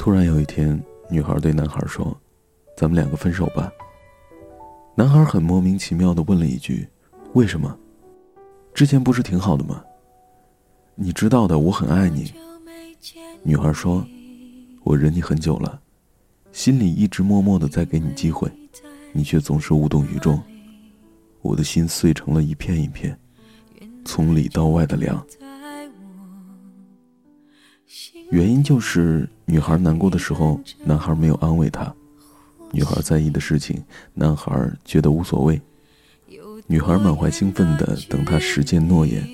突然有一天，女孩对男孩说：“咱们两个分手吧。”男孩很莫名其妙的问了一句：“为什么？之前不是挺好的吗？”你知道的，我很爱你。女孩说：“我忍你很久了，心里一直默默的在给你机会，你却总是无动于衷。我的心碎成了一片一片，从里到外的凉。”原因就是女孩难过的时候，男孩没有安慰她；女孩在意的事情，男孩觉得无所谓。女孩满怀兴奋的等他实践诺言，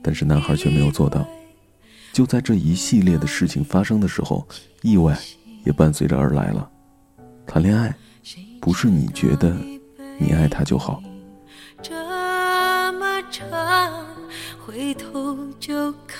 但是男孩却没有做到。就在这一系列的事情发生的时候，意外也伴随着而来了。谈恋爱，不是你觉得你爱他就好。这么长，回头就看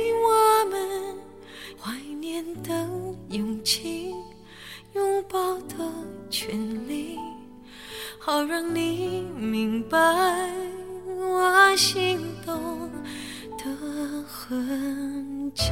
权利，好让你明白我心动的痕迹。